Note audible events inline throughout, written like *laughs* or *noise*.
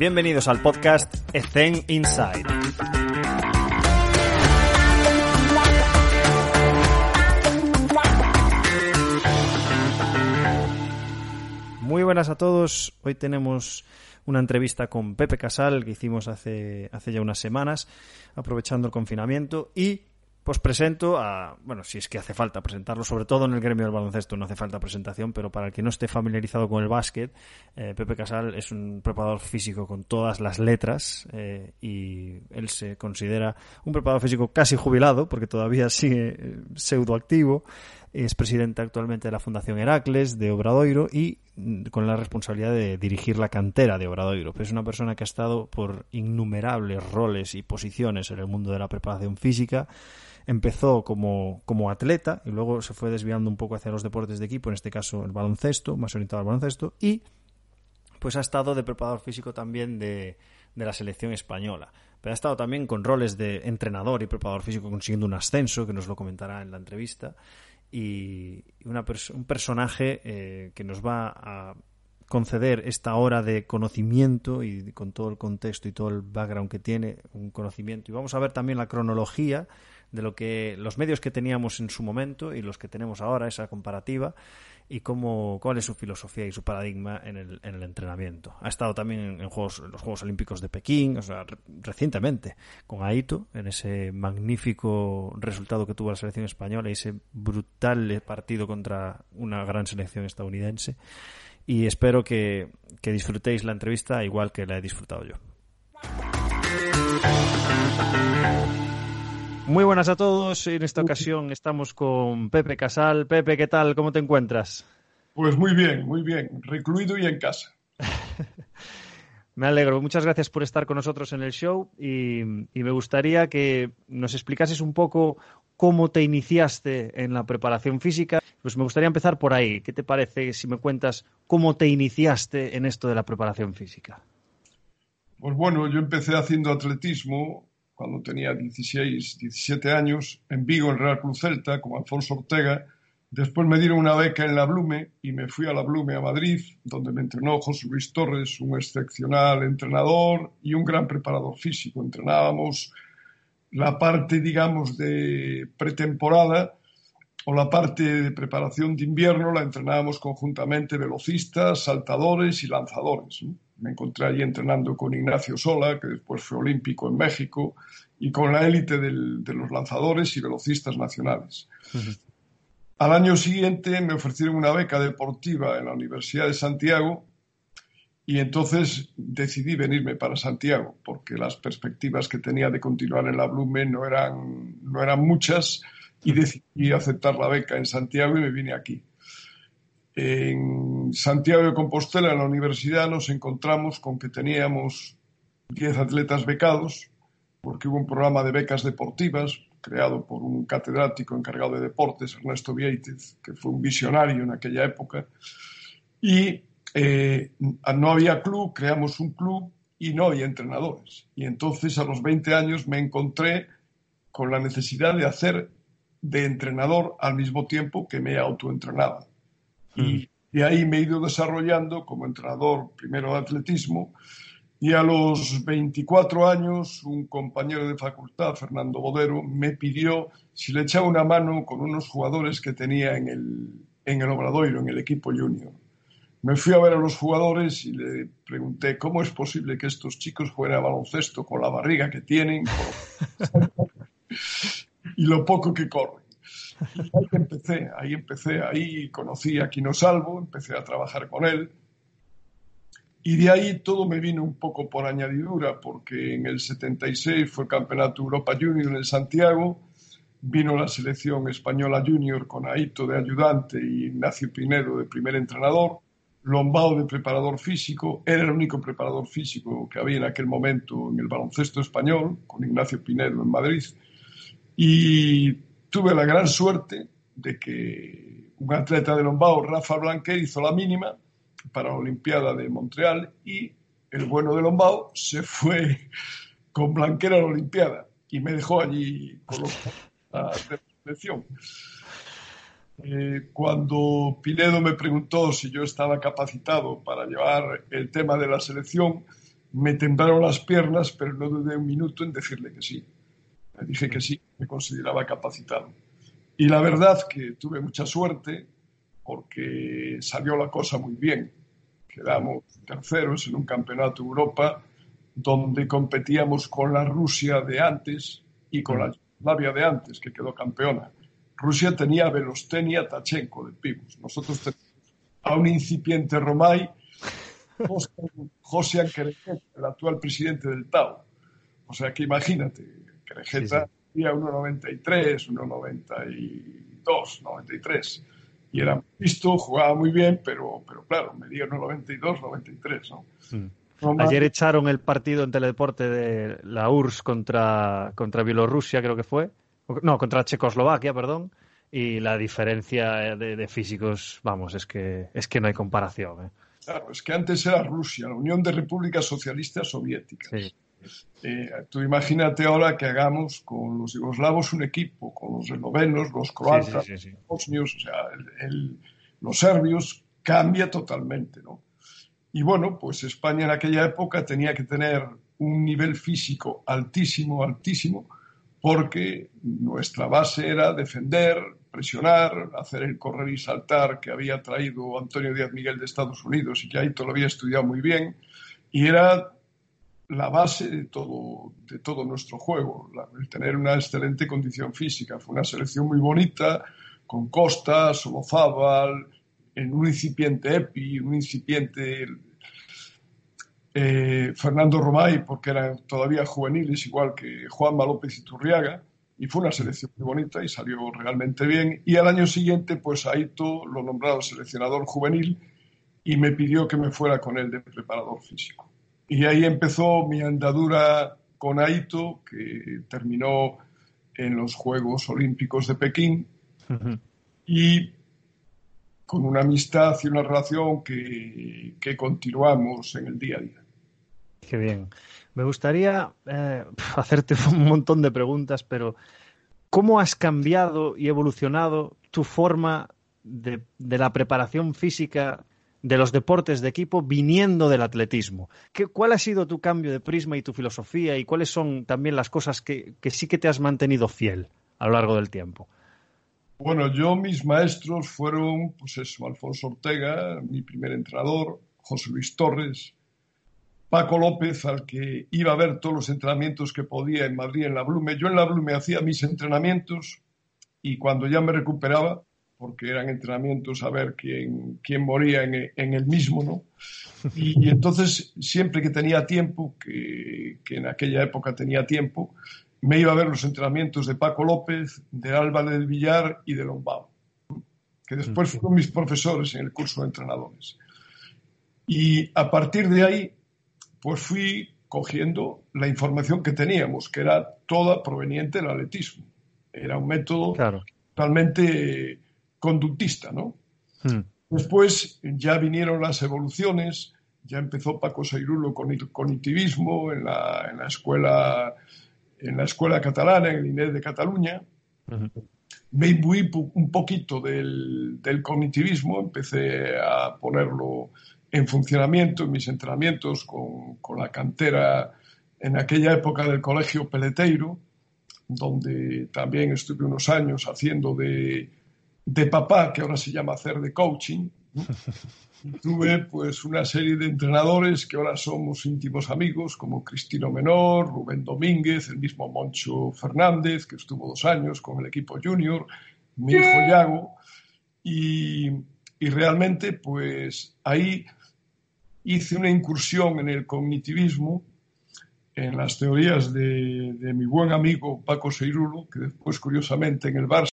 Bienvenidos al podcast Ethen Inside. Muy buenas a todos. Hoy tenemos una entrevista con Pepe Casal que hicimos hace, hace ya unas semanas, aprovechando el confinamiento. Y pues presento a, bueno, si es que hace falta presentarlo, sobre todo en el gremio del baloncesto no hace falta presentación, pero para el que no esté familiarizado con el básquet, eh, Pepe Casal es un preparador físico con todas las letras eh, y él se considera un preparador físico casi jubilado, porque todavía sigue eh, pseudoactivo, es presidente actualmente de la Fundación Heracles de Obradoiro y mm, con la responsabilidad de dirigir la cantera de Obradoiro. Es una persona que ha estado por innumerables roles y posiciones en el mundo de la preparación física, empezó como, como atleta y luego se fue desviando un poco hacia los deportes de equipo, en este caso el baloncesto, más orientado al baloncesto, y pues ha estado de preparador físico también de, de la selección española. Pero ha estado también con roles de entrenador y preparador físico consiguiendo un ascenso, que nos lo comentará en la entrevista, y una un personaje eh, que nos va a conceder esta hora de conocimiento y con todo el contexto y todo el background que tiene, un conocimiento. Y vamos a ver también la cronología de lo que los medios que teníamos en su momento y los que tenemos ahora, esa comparativa y cómo, cuál es su filosofía y su paradigma en el, en el entrenamiento. Ha estado también en, los Juegos Olímpicos de Pekín, o sea, recientemente, con Aito, en ese magnífico resultado que tuvo la selección española y ese brutal partido contra una gran selección estadounidense. Y espero que disfrutéis la entrevista igual que la he disfrutado yo. Muy buenas a todos. En esta ocasión estamos con Pepe Casal. Pepe, ¿qué tal? ¿Cómo te encuentras? Pues muy bien, muy bien. Recluido y en casa. *laughs* me alegro. Muchas gracias por estar con nosotros en el show y, me gustaría que nos explicases un poco cómo te iniciaste en la preparación física. Pues me gustaría empezar por ahí. ¿Qué te parece si me cuentas cómo te iniciaste en esto de la preparación física? Pues bueno, yo empecé haciendo atletismo cuando tenía 16, 17 años, en Vigo, en Real Cruz Celta, como Alfonso Ortega. Después me dieron una beca en la Blume y me fui a la Blume a Madrid, donde me entrenó José Luis Torres, un excepcional entrenador y un gran preparador físico. Entrenábamos la parte, digamos, de pretemporada o la parte de preparación de invierno, la entrenábamos conjuntamente velocistas, saltadores y lanzadores me encontré allí entrenando con Ignacio Sola, que después fue olímpico en México, y con la élite de los lanzadores y velocistas nacionales. Al año siguiente me ofrecieron una beca deportiva en la Universidad de Santiago y entonces decidí venirme para Santiago porque las perspectivas que tenía de continuar en la Blume no eran, no eran muchas y decidí aceptar la beca en Santiago y me vine aquí. En Santiago de Compostela, en la universidad, nos encontramos con que teníamos 10 atletas becados, porque hubo un programa de becas deportivas creado por un catedrático encargado de deportes, Ernesto Vieitez, que fue un visionario en aquella época. Y eh, no había club, creamos un club y no había entrenadores. Y entonces a los 20 años me encontré con la necesidad de hacer de entrenador al mismo tiempo que me autoentrenaba. Y de ahí me he ido desarrollando como entrenador primero de atletismo y a los 24 años un compañero de facultad, Fernando Bodero, me pidió si le echaba una mano con unos jugadores que tenía en el, en el Obradoiro, en el equipo junior. Me fui a ver a los jugadores y le pregunté cómo es posible que estos chicos jueguen a baloncesto con la barriga que tienen *laughs* y lo poco que corren ahí empecé, ahí empecé, ahí conocí a Quino Salvo, empecé a trabajar con él. Y de ahí todo me vino un poco por añadidura, porque en el 76 fue Campeonato Europa Junior en Santiago, vino la selección española junior con Aito de ayudante y Ignacio Pinedo de primer entrenador, Lombao de preparador físico, era el único preparador físico que había en aquel momento en el baloncesto español, con Ignacio Pinedo en Madrid, y tuve la gran suerte de que un atleta de Lombao, Rafa Blanquer, hizo la mínima para la Olimpiada de Montreal y el bueno de Lombao se fue con Blanquer a la Olimpiada y me dejó allí *laughs* con la selección. Eh, cuando Pinedo me preguntó si yo estaba capacitado para llevar el tema de la selección, me temblaron las piernas, pero no dudé un minuto en decirle que sí. Le dije que sí, me consideraba capacitado. Y la verdad que tuve mucha suerte porque salió la cosa muy bien. Quedamos terceros en un campeonato de Europa donde competíamos con la Rusia de antes y con la Yugoslavia de antes, que quedó campeona. Rusia tenía a Belostenia Tachenko de pibos. Nosotros teníamos a un incipiente Romay, José Kerejeta, el actual presidente del Tao. O sea que imagínate, Kerejeta tenía 1,93, 1,92, 93. Y era visto, jugaba muy bien, pero, pero claro, medía 1,92, 93, ¿no? Mm. Ayer echaron el partido en Teledeporte de la URSS contra, contra Bielorrusia, creo que fue no, contra Checoslovaquia, perdón, y la diferencia de, físicos, vamos, es que, es que no hay comparación. ¿eh? Claro, es que antes era Rusia, la Unión de Repúblicas Socialistas Soviéticas. Eh, tú imagínate ahora que hagamos con los yugoslavos un equipo, con los eslovenos, los croatas, los bosnios, o sea, los serbios, cambia totalmente, ¿no? Y bueno, pues España en aquella época tenía que tener un nivel físico altísimo, altísimo, porque nuestra base era defender, presionar, hacer el correr y saltar que había traído Antonio Díaz Miguel de Estados Unidos y que ahí lo había estudiado muy bien, y era la base de todo, de todo nuestro juego, el tener una excelente condición física. Fue una selección muy bonita, con Costa, Solozábal, en un incipiente EPI, un incipiente eh, Fernando Romay, porque eran todavía juveniles, igual que Juanma López y Turriaga, y fue una selección muy bonita y salió realmente bien. Y al año siguiente, pues Aito lo nombraron seleccionador juvenil y me pidió que me fuera con él de preparador físico. Y ahí empezó mi andadura con Aito, que terminó en los Juegos Olímpicos de Pekín. Y con una amistad y una relación que, que, continuamos en el día a día. Qué bien. Me gustaría eh, hacerte *laughs* un montón de preguntas, pero ¿cómo has cambiado y evolucionado tu forma de, de la preparación física de los deportes de equipo viniendo del atletismo? ¿Qué, ¿Cuál ha sido tu cambio de prisma y tu filosofía y cuáles son también las cosas que, que sí que te has mantenido fiel a lo largo del tiempo? Bueno, yo mis maestros fueron, pues eso, Alfonso Ortega, mi primer entrenador, José Luis Torres, Paco López, al que iba a ver todos los entrenamientos que podía en Madrid, en la Blume. Yo en la Blume hacía mis entrenamientos y cuando ya me recuperaba, porque eran entrenamientos a ver quién, quién moría en, en, el mismo, ¿no? Y, entonces, siempre que tenía tiempo, que, que en aquella época tenía tiempo, me iba a ver los entrenamientos de Paco López, de Álvaro del Villar y de Lombao, que después fueron mis profesores en el curso de entrenadores. Y a partir de ahí, pues fui cogiendo la información que teníamos, que era toda proveniente del atletismo. Era un método totalmente conductista, ¿no? Hmm. Después ya vinieron las evoluciones, ya empezó Paco Sairulo con el cognitivismo en la, en la escuela en la escuela catalana, en el INED de Cataluña. Me imbuí un poquito del, cognitivismo, empecé a ponerlo en funcionamiento en mis entrenamientos con, con, la cantera en aquella época del colegio Peleteiro, donde también estuve unos años haciendo de, de papá, que ahora se llama hacer de coaching. *laughs* Tuve pues una serie de entrenadores que ahora somos íntimos amigos, como Cristino Menor, Rubén Domínguez, el mismo Moncho Fernández, que estuvo dos años con el equipo junior, mi hijo Yago, y, y realmente pues ahí hice una incursión en el cognitivismo, en las teorías de, de mi buen amigo Paco Seirulo, que después curiosamente en el Barça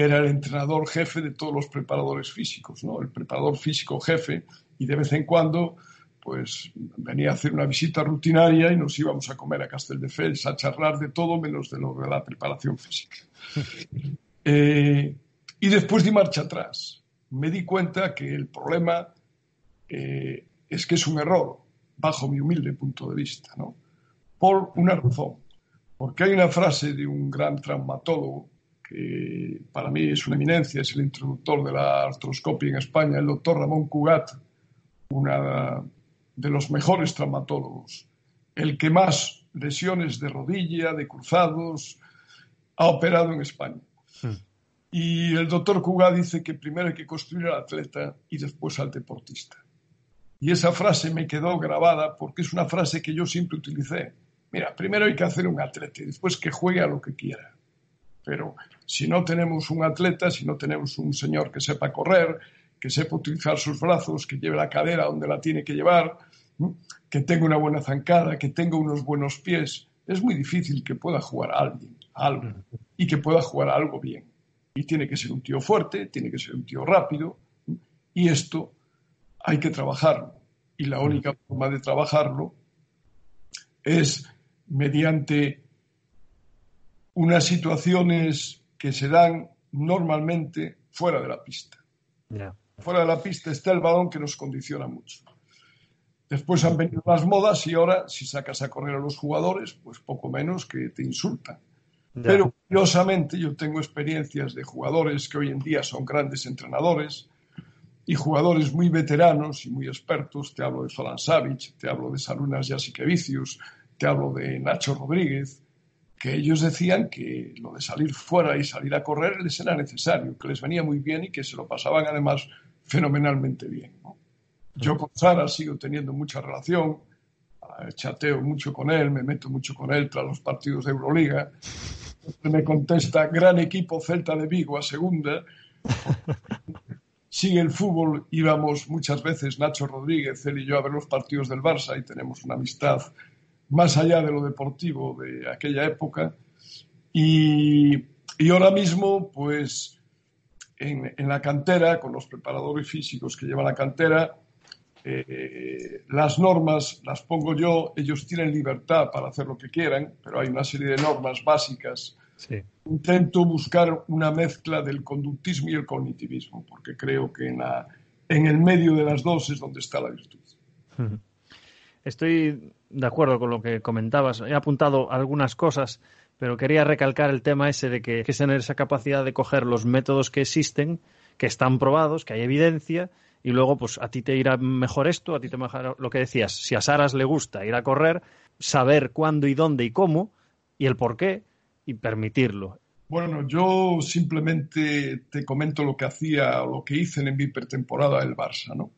era el entrenador jefe de todos los preparadores físicos, ¿no? El preparador físico jefe y de vez en cuando pues venía a hacer una visita rutinaria y nos íbamos a comer a Castelldefels a charlar de todo menos de lo de la preparación física. *laughs* Eh, y después di marcha atrás. Me di cuenta que el problema eh, es que es un error, bajo mi humilde punto de vista, ¿no? Por una razón. Porque hay una frase de un gran traumatólogo que para mí es una eminencia, es el introductor de la artroscopia en España, el doctor Ramón Cugat, una de los mejores traumatólogos, el que más lesiones de rodilla, de cruzados, ha operado en España. Hmm. Y el doctor Cugat dice que primero hay que construir al atleta y después al deportista. Y esa frase me quedó grabada porque es una frase que yo siempre utilicé. Mira, primero hay que hacer un atleta y después que juegue a lo que quiera. Pero si no tenemos un atleta, si no tenemos un señor que sepa correr, que sepa utilizar sus brazos, que lleve la cadera donde la tiene que llevar, que tenga una buena zancada, que tenga unos buenos pies, es muy difícil que pueda jugar alguien, algo, y que pueda jugar algo bien. Y tiene que ser un tío fuerte, tiene que ser un tío rápido, y esto hay que trabajarlo. Y la única forma de trabajarlo es mediante unas situaciones que se dan normalmente fuera de la pista. Fuera de la pista está el balón que nos condiciona mucho. Después han venido las modas y ahora si sacas a correr a los jugadores, pues poco menos que te insultan. Pero curiosamente yo tengo experiencias de jugadores que hoy en día son grandes entrenadores y jugadores muy veteranos y muy expertos. Te hablo de Zoran Savic, te hablo de Sarunas Jasikevicius, te hablo de Nacho Rodríguez, que ellos decían que lo de salir fuera y salir a correr les era necesario, que les venía muy bien y que se lo pasaban además fenomenalmente bien. Yo con Sara sigo teniendo mucha relación, chateo mucho con él, me meto mucho con él tras los partidos de Euroliga. Me contesta, gran equipo Celta de Vigo a segunda. Sigue el fútbol, íbamos muchas veces Nacho Rodríguez, él y yo a ver los partidos del Barça y tenemos una amistad más allá de lo deportivo de aquella época. Y, ahora mismo, pues, en, la cantera, con los preparadores físicos que llevan la cantera, eh, las normas las pongo yo, ellos tienen libertad para hacer lo que quieran, pero hay una serie de normas básicas. Intento buscar una mezcla del conductismo y el cognitivismo, porque creo que en, la, en el medio de las dos es donde está la virtud. Estoy de acuerdo con lo que comentabas. He apuntado algunas cosas, pero quería recalcar el tema ese de que que tener esa capacidad de coger los métodos que existen, que están probados, que hay evidencia, y luego pues a ti te irá mejor esto, a ti te mejor lo que decías. Si a Saras le gusta ir a correr, saber cuándo y dónde y cómo, y el por qué, y permitirlo. Bueno, yo simplemente te comento lo que hacía, lo que hice en mi pretemporada del Barça, ¿no?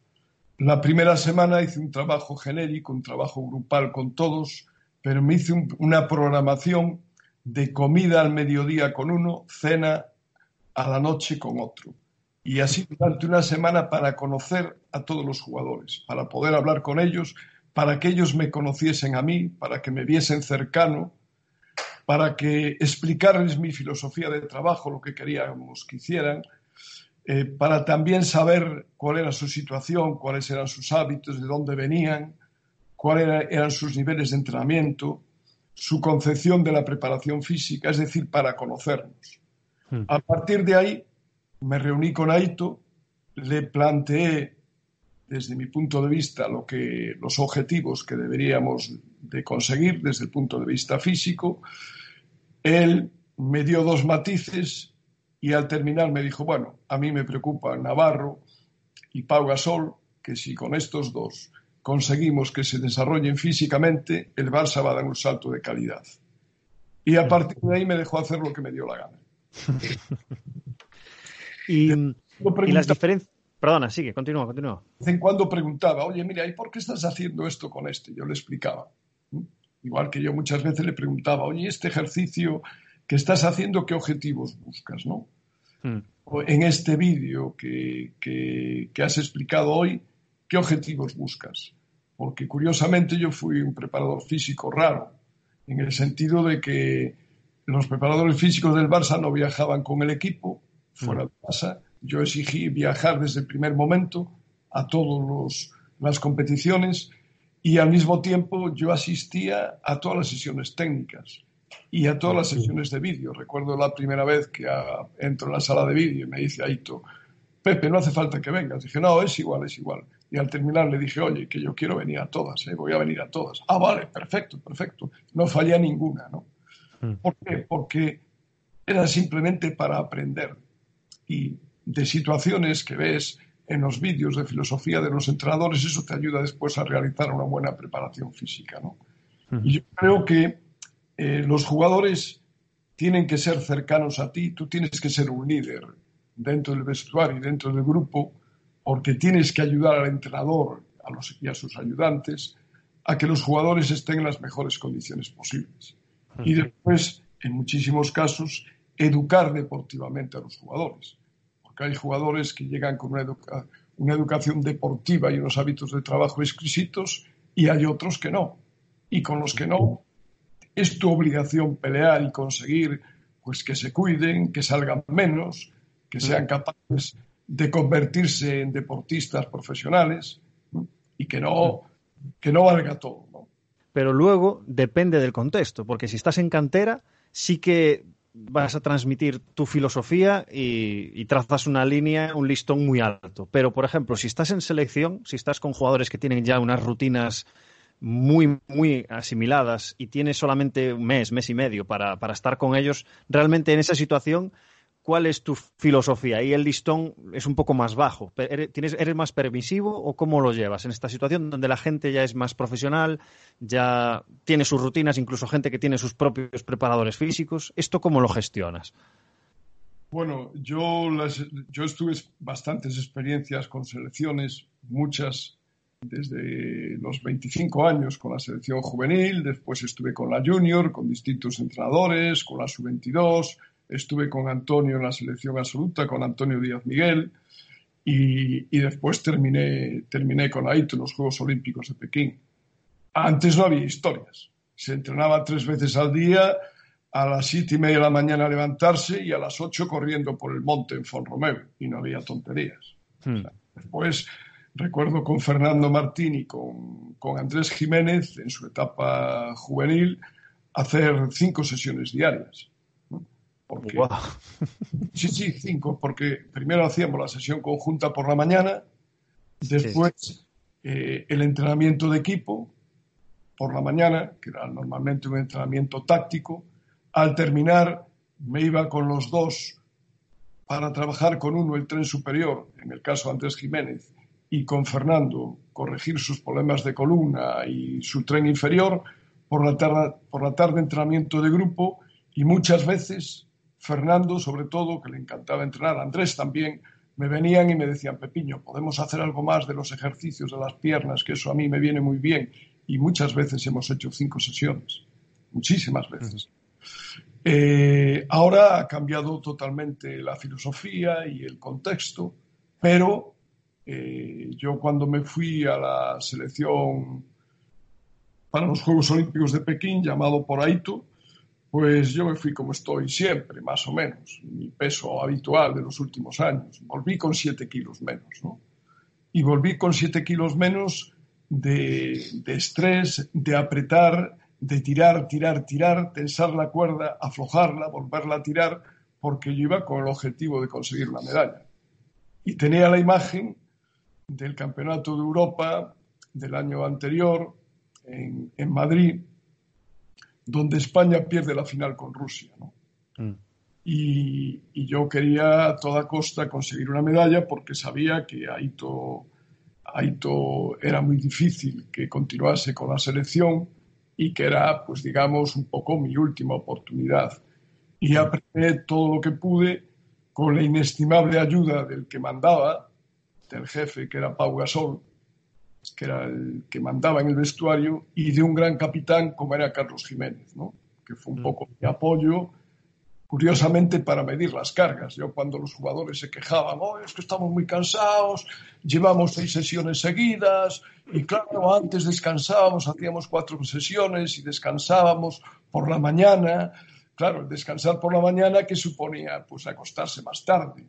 La primera semana hice un trabajo genérico, un trabajo grupal con todos, pero me hice una programación de comida al mediodía con uno, cena a la noche con otro. Y así durante una semana para conocer a todos los jugadores, para poder hablar con ellos, para que ellos me conociesen a mí, para que me viesen cercano, para que explicarles mi filosofía de trabajo, lo que queríamos que hicieran, eh, para también saber cuál era su situación, cuáles eran sus hábitos, de dónde venían, cuáles eran sus niveles de entrenamiento, su concepción de la preparación física, es decir, para conocernos. Hmm. A partir de ahí me reuní con Aito, le planteé desde mi punto de vista lo que los objetivos que deberíamos de conseguir desde el punto de vista físico. Él me dio dos matices y al terminar me dijo, bueno, a mí me preocupa Navarro y Pau Gasol, que si con estos dos conseguimos que se desarrollen físicamente, el Barça va a dar un salto de calidad. Y a partir de ahí me dejó hacer lo que me dio la gana. *laughs* y, las diferencias... Perdona, sigue, continúa, continúa. De vez en cuando preguntaba, oye, mira, ¿y por qué estás haciendo esto con este? Yo le explicaba. Igual que yo muchas veces le preguntaba, oye, este ejercicio que estás haciendo, qué objetivos buscas, ¿no? Hmm. En este vídeo que, que, has explicado hoy, ¿qué objetivos buscas? Porque curiosamente yo fui un preparador físico raro, en el sentido de que los preparadores físicos del Barça no viajaban con el equipo, fuera de casa. Yo exigí viajar desde el primer momento a todas las competiciones y al mismo tiempo yo asistía a todas las sesiones técnicas y a todas las sesiones de vídeo. Recuerdo la primera vez que entro en la sala de vídeo y me dice Aito, Pepe, no hace falta que vengas. Dije, no, es igual, es igual. Y al terminar le dije, oye, que yo quiero venir a todas, ¿eh? voy a venir a todas. Ah, vale, perfecto, perfecto. No fallé ninguna, ¿no? Mm. ¿Por qué? Porque era simplemente para aprender. Y de situaciones que ves en los vídeos de filosofía de los entrenadores, eso te ayuda después a realizar una buena preparación física, ¿no? Mm. Y yo creo que eh, los jugadores tienen que ser cercanos a ti, tú tienes que ser un líder dentro del vestuario y dentro del grupo, porque tienes que ayudar al entrenador a los, y a sus ayudantes a que los jugadores estén en las mejores condiciones posibles. Y después, en muchísimos casos, educar deportivamente a los jugadores. Porque hay jugadores que llegan con una, una educación deportiva y unos hábitos de trabajo exquisitos y hay otros que no. Y con los que no, es tu obligación pelear y conseguir pues que se cuiden, que salgan menos, que sean capaces de convertirse en deportistas profesionales y que no, que no valga todo. Pero luego depende del contexto, porque si estás en cantera, sí que vas a transmitir tu filosofía y, y, trazas una línea, un listón muy alto. Pero, por ejemplo, si estás en selección, si estás con jugadores que tienen ya unas rutinas muy, muy asimiladas y tienes solamente un mes, mes y medio para, para estar con ellos, realmente en esa situación ¿cuál es tu filosofía? Y el listón es un poco más bajo. ¿Eres, ¿Eres más permisivo o cómo lo llevas en esta situación donde la gente ya es más profesional, ya tiene sus rutinas, incluso gente que tiene sus propios preparadores físicos? ¿Esto cómo lo gestionas? Bueno, yo, yo estuve bastantes experiencias con selecciones, muchas desde los 25 años con la selección juvenil, después estuve con la junior, con distintos entrenadores, con la sub-22, estuve con Antonio en la selección absoluta, con Antonio Díaz Miguel, y, después terminé, terminé con Aito en los Juegos Olímpicos de Pekín. Antes no había historias. Se entrenaba tres veces al día, a las siete y media de la mañana levantarse y a las ocho corriendo por el monte en Romeo y no había tonterías. Hmm. después recuerdo con Fernando Martín y con, con Andrés Jiménez en su etapa juvenil hacer cinco sesiones diarias *laughs* sí, sí, cinco, porque primero hacíamos la sesión conjunta por la mañana, después eh, el entrenamiento de equipo por la mañana, que era normalmente un entrenamiento táctico. Al terminar, me iba con los dos para trabajar con uno el tren superior, en el caso de Andrés Jiménez, y con Fernando corregir sus problemas de columna y su tren inferior, por la tarde, por la tarde entrenamiento de grupo y muchas veces Fernando, sobre todo, que le encantaba entrenar, Andrés también, me venían y me decían, Pepiño, podemos hacer algo más de los ejercicios de las piernas, que eso a mí me viene muy bien. Y muchas veces hemos hecho cinco sesiones, muchísimas veces. Eh, ahora ha cambiado totalmente la filosofía y el contexto, pero eh, yo cuando me fui a la selección para los Juegos Olímpicos de Pekín, llamado por Aito, pues yo me fui como estoy siempre, más o menos, mi peso habitual de los últimos años. Volví con siete kilos menos, ¿no? Y volví con siete kilos menos de, de estrés, de apretar, de tirar, tirar, tirar, tensar la cuerda, aflojarla, volverla a tirar, porque yo iba con el objetivo de conseguir la medalla. Y tenía la imagen del Campeonato de Europa del año anterior en, en Madrid, donde España pierde la final con Rusia. Mm. Y, yo quería a toda costa conseguir una medalla porque sabía que Aito, Aito era muy difícil que continuase con la selección y que era, pues digamos, un poco mi última oportunidad. Y aprendí todo lo que pude con la inestimable ayuda del que mandaba, del jefe que era Pau Gasol, que era el que mandaba en el vestuario, y de un gran capitán como era Carlos Jiménez, ¿no? que fue un mm. poco mi apoyo, curiosamente para medir las cargas. Yo cuando los jugadores se quejaban, oh, es que estamos muy cansados, llevamos seis sesiones seguidas, y claro, antes descansábamos, hacíamos cuatro sesiones y descansábamos por la mañana. claro, descansar por la mañana que suponía pues acostarse más tarde.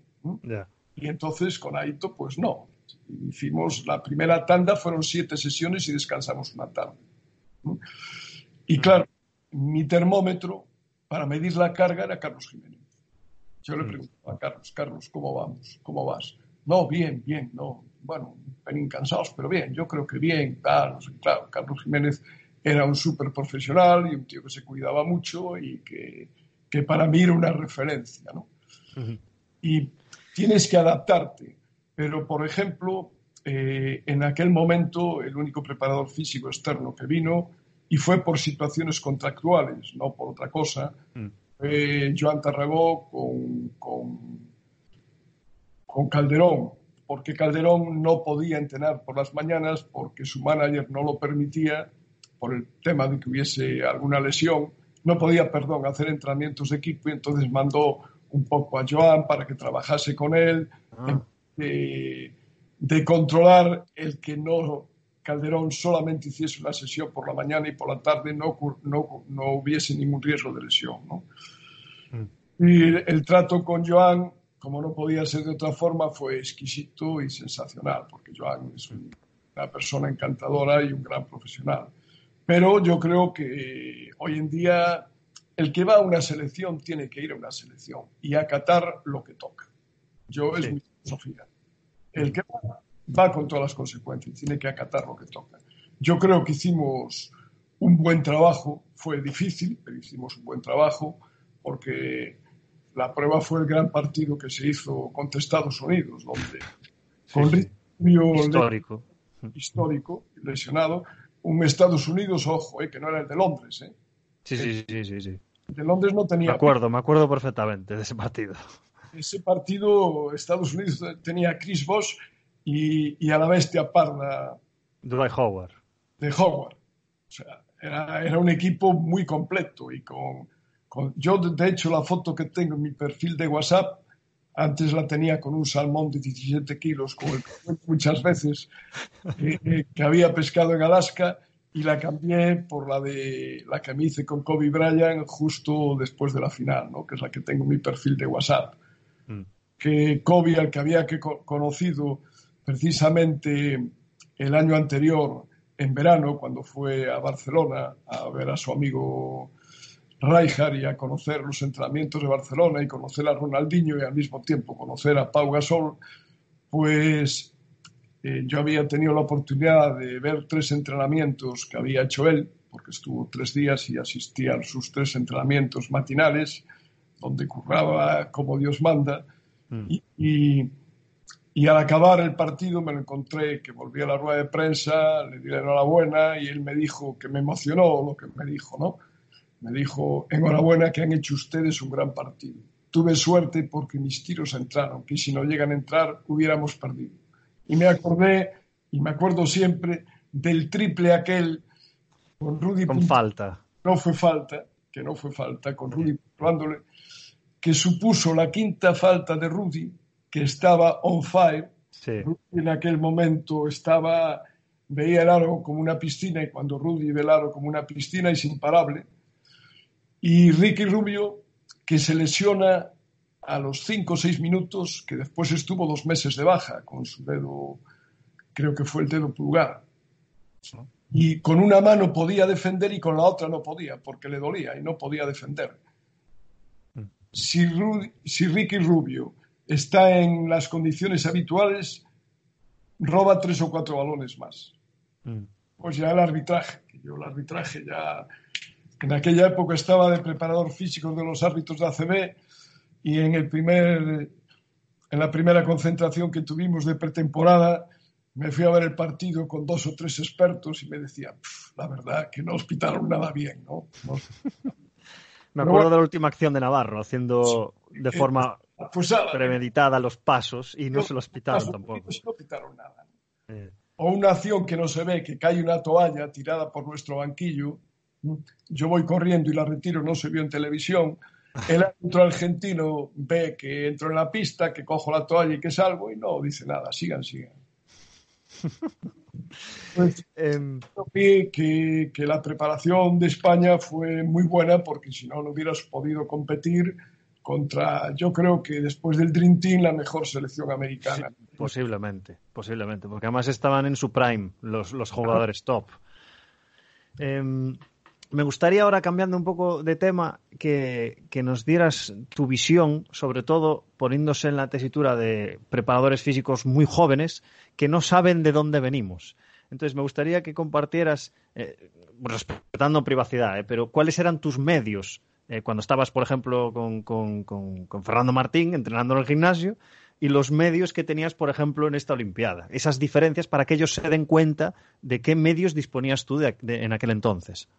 Y entonces con Aito, pues no. Hicimos la primera tanda, fueron siete sesiones y descansamos una tarde. Y claro, mi termómetro para medir la carga era Carlos Jiménez. Yo le preguntaba a Carlos, Carlos, ¿cómo vamos? ¿Cómo vas? No, bien, bien, no. Bueno, ven cansados, pero bien, yo creo que bien, claro, claro. Carlos Jiménez era un súper profesional y un tío que se cuidaba mucho y que, que para mí era una referencia, ¿no? Y tienes que adaptarte. Pero, por ejemplo, eh, en aquel momento el único preparador físico externo que vino, y fue por situaciones contractuales, no por otra cosa, mm. fue Joan Tarragó con, con, con Calderón, porque Calderón no podía entrenar por las mañanas porque su manager no lo permitía por el tema de que hubiese alguna lesión, no podía, perdón, hacer entrenamientos de equipo y entonces mandó un poco a Joan para que trabajase con él, ah. de, de, controlar el que no Calderón solamente hiciese una sesión por la mañana y por la tarde no, no, no hubiese ningún riesgo de lesión. ¿no? Mm. Y el trato con Joan, como no podía ser de otra forma, fue exquisito y sensacional, porque Joan es una persona encantadora y un gran profesional. Pero yo creo que hoy en día el que va a una selección tiene que ir a una selección y acatar lo que toca. Yo es mi filosofía. El que va, va con todas las consecuencias, tiene que acatar lo que toca. Yo creo que hicimos un buen trabajo, fue difícil, pero hicimos un buen trabajo porque la prueba fue el gran partido que se hizo contra Estados Unidos, donde con histórico. histórico, lesionado, un Estados Unidos, ojo, eh, que no era el de Londres. Eh. Sí, sí, sí, sí, sí. De Londres no tenía. Me acuerdo, me acuerdo perfectamente de ese partido. Ese partido, Estados Unidos tenía a Chris Bosch y, a la bestia parda. Dwight Howard. De Howard. O sea, era, era un equipo muy completo y con, con, Yo, de hecho, la foto que tengo en mi perfil de WhatsApp antes la tenía con un salmón de 17 kilos, como el *laughs* muchas veces, eh, eh, que había pescado en Alaska, y la cambié por la de la que me hice con Kobe Bryant justo después de la final, ¿no? que es la que tengo en mi perfil de WhatsApp. Mm. Que Kobe, al que había que conocido precisamente el año anterior, en verano, cuando fue a Barcelona a ver a su amigo Rijkaard y a conocer los entrenamientos de Barcelona y conocer a Ronaldinho y al mismo tiempo conocer a Pau Gasol, pues eh, yo había tenido la oportunidad de ver tres entrenamientos que había hecho él, porque estuvo tres días y asistía a sus tres entrenamientos matinales, donde curraba como Dios manda. Mm. Y, y, al acabar el partido me lo encontré, que volví a la rueda de prensa, le di la enhorabuena y él me dijo que me emocionó lo que me dijo, ¿no? Me dijo, enhorabuena que han hecho ustedes un gran partido. Tuve suerte porque mis tiros entraron, que si no llegan a entrar hubiéramos perdido. Y me acordé, y me acuerdo siempre, del triple aquel con Rudy. Con falta. No fue falta, que no fue falta, con Rudy probándole, que supuso la quinta falta de Rudy, que estaba on fire. Rudy en aquel momento estaba, veía el aro como una piscina, y cuando Rudy ve el aro como una piscina es imparable y Ricky Rubio, que se lesiona a los 5 o 6 minutos, que después estuvo dos meses de baja con su dedo, creo que fue el dedo pulgar. Y con una mano podía defender y con la otra no podía, porque le dolía y no podía defender. Si, si Ricky Rubio está en las condiciones habituales, roba tres o cuatro balones más. Mm. Pues ya el arbitraje, que yo el arbitraje ya en aquella época estaba de preparador físico de los árbitros de ACB y en, el primer, en la primera concentración que tuvimos de pretemporada me fui a ver el partido con dos o tres expertos y me decían, la verdad, que no os pitaron nada bien, ¿no? *laughs* me acuerdo de la última acción de Navarro, haciendo de eh, forma pues, premeditada los pasos y no, se los pitaron tampoco. No pitaron nada. Eh. O una acción que no se ve, que cae una toalla tirada por nuestro banquillo yo voy corriendo y la retiro, no se vio en televisión. El árbitro argentino ve que entro en la pista, que cojo la toalla y que salgo y no dice nada, sigan, sigan. *laughs* Pues, em, creo que, que, la preparación de España fue muy buena porque si no, no hubieras podido competir contra, yo creo que después del Dream Team, la mejor selección americana. posiblemente, posiblemente, porque además estaban en su prime los, los jugadores top. Em, me gustaría ahora, cambiando un poco de tema, que, nos dieras tu visión, sobre todo poniéndose en la tesitura de preparadores físicos muy jóvenes que no saben de dónde venimos. Entonces, me gustaría que compartieras, eh, respetando privacidad, eh, pero cuáles eran tus medios eh, cuando estabas, por ejemplo, con, con, Fernando Martín entrenando en el gimnasio y los medios que tenías, por ejemplo, en esta Olimpiada. Esas diferencias para que ellos se den cuenta de qué medios disponías tú en aquel entonces.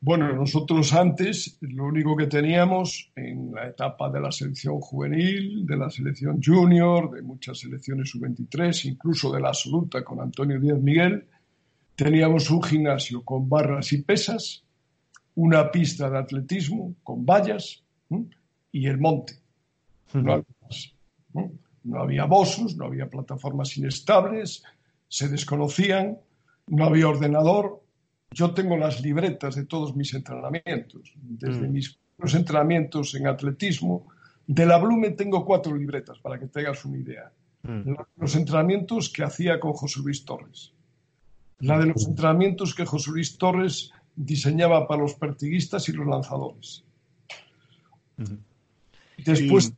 Bueno, nosotros antes lo único que teníamos en la etapa de la selección juvenil, de la selección junior, de muchas selecciones sub-23, incluso de la absoluta con Antonio Díaz Miguel, teníamos un gimnasio con barras y pesas, una pista de atletismo con vallas y el monte. No había, no había bosus, no había plataformas inestables, se desconocían, no había ordenador, yo tengo las libretas de todos mis entrenamientos, desde mm. mis entrenamientos en atletismo. De la Blume tengo cuatro libretas, para que tengas una idea. Mm. Los entrenamientos que hacía con José Luis Torres. La de los entrenamientos que José Luis Torres diseñaba para los pertiguistas y los lanzadores. Después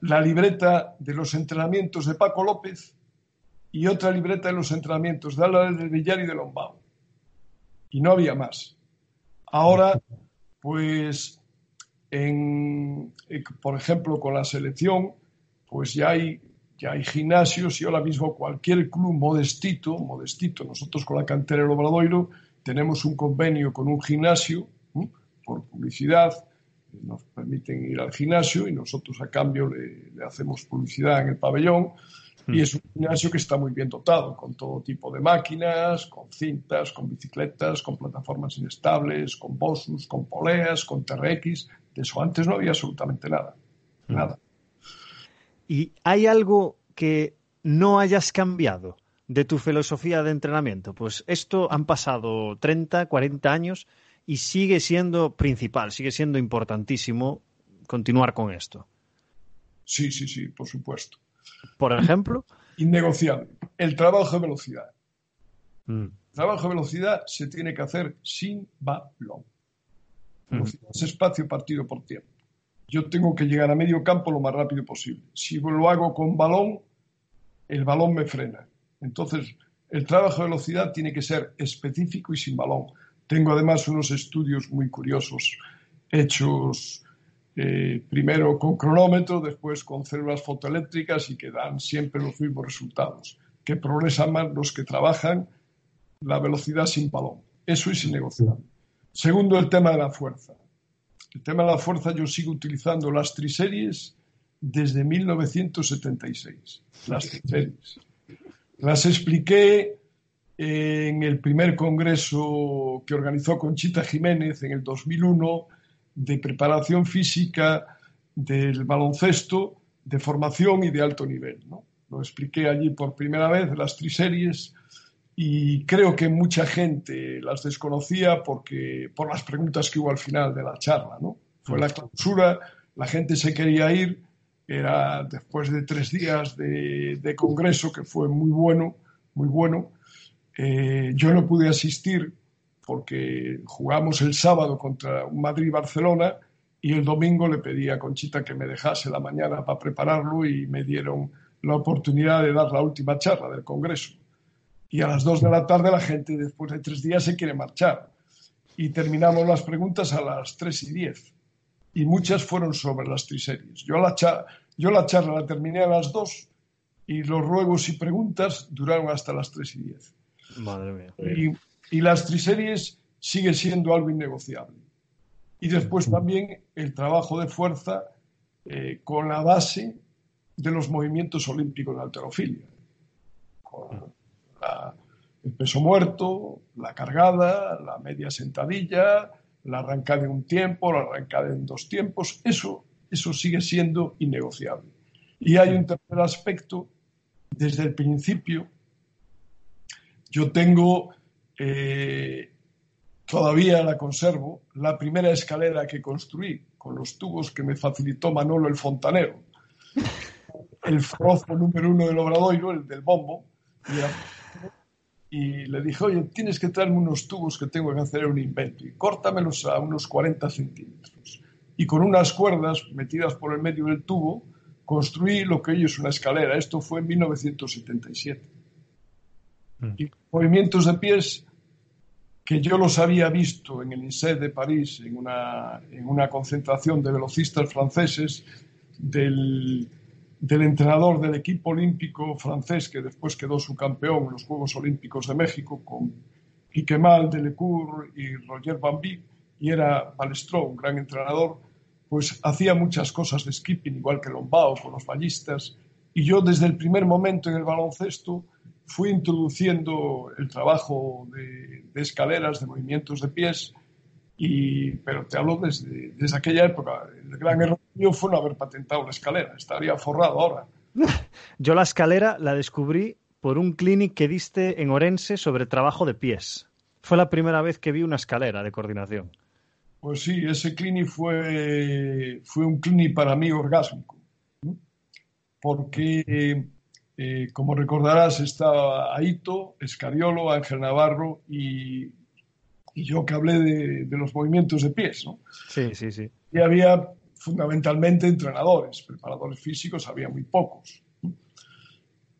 la libreta de los entrenamientos de Paco López y otra libreta de los entrenamientos de Álvarez del Villar y de Lombao y no había más. Ahora, pues, en, eh, por ejemplo, con la selección, pues ya hay, ya hay gimnasios y ahora mismo cualquier club modestito, modestito, nosotros con la cantera del Obradoiro tenemos un convenio con un gimnasio por publicidad, nos permiten ir al gimnasio y nosotros a cambio le hacemos publicidad en el pabellón y es un gimnasio que está muy bien dotado, con todo tipo de máquinas, con cintas, con bicicletas, con plataformas inestables, con Bosus, con poleas, con TRX. De eso antes no había absolutamente nada. Nada. ¿Y hay algo que no hayas cambiado de tu filosofía de entrenamiento? Pues esto han pasado 30, 40 años y sigue siendo principal, sigue siendo importantísimo continuar con esto. Sí, sí, sí, por supuesto. Por ejemplo. Innegociable. El trabajo de velocidad. Mm. El trabajo de velocidad se tiene que hacer sin balón. Mm. Es espacio partido por tiempo. Yo tengo que llegar a medio campo lo más rápido posible. Si lo hago con balón, el balón me frena. Entonces, el trabajo de velocidad tiene que ser específico y sin balón. Tengo además unos estudios muy curiosos hechos eh, primero con cronómetro, después con células fotoeléctricas y que dan siempre los mismos resultados, que progresan más los que trabajan la velocidad sin balón. Eso es innegociable. Segundo, el tema de la fuerza. El tema de la fuerza yo sigo utilizando las triseries desde 1976. Las triseries. Las expliqué en el primer congreso que organizó Conchita Jiménez en el 2001 de preparación física del baloncesto, de formación y de alto nivel. ¿no? Lo expliqué allí por primera vez, las triseries, y creo que mucha gente las desconocía porque, por las preguntas que hubo al final de la charla. ¿no? Fue la clausura, la gente se quería ir, era después de tres días de, congreso que fue muy bueno, muy bueno. Eh, yo no pude asistir porque jugamos el sábado contra un Madrid-Barcelona y el domingo le pedí a Conchita que me dejase la mañana para prepararlo y me dieron la oportunidad de dar la última charla del Congreso. Y a las dos de la tarde la gente después de tres días se quiere marchar. Y terminamos las preguntas a las tres y diez. Y muchas fueron sobre las triseries. Yo la, yo la charla la terminé a las dos y los ruegos y preguntas duraron hasta las tres y diez. Madre mía. Y y las triseries sigue siendo algo innegociable. Y después también el trabajo de fuerza eh, con la base de los movimientos olímpicos de alterofilia. Con el peso muerto, la cargada, la media sentadilla, la arrancada en un tiempo, la arrancada en dos tiempos, eso, eso sigue siendo innegociable. Y hay un tercer aspecto, desde el principio Yo tengo, eh, todavía la conservo, la primera escalera que construí con los tubos que me facilitó Manolo el fontanero. El frozo número uno del Obradoiro, el del bombo. Y, le dije, oye, tienes que traerme unos tubos que tengo que hacer un invento y córtamelos a unos 40 centímetros. Y con unas cuerdas metidas por el medio del tubo, construí lo que hoy es una escalera. Esto fue en 1977. Mm. Y movimientos de pies que yo los había visto en el INSEE de París, en una, en una concentración de velocistas franceses, del, del, entrenador del equipo olímpico francés, que después quedó su campeón en los Juegos Olímpicos de México, con Quiquemal, Delecour y Roger Bambi, y era Balestro, un gran entrenador, pues hacía muchas cosas de skipping, igual que Lombao, con los ballistas, y yo desde el primer momento en el baloncesto fui introduciendo el trabajo de, escaleras, de movimientos de pies, y, pero te hablo desde, desde aquella época. El gran error mío fue no haber patentado la escalera, estaría forrado ahora. *laughs* Yo la escalera la descubrí por un clinic que diste en Orense sobre trabajo de pies. Fue la primera vez que vi una escalera de coordinación. Pues sí, ese clinic fue, fue un clinic para mí orgásmico, porque eh, como recordarás, estaba Aito, Escariolo, Ángel Navarro y, yo que hablé de, los movimientos de pies, ¿no? Sí, sí, sí. Y había fundamentalmente entrenadores, preparadores físicos, había muy pocos.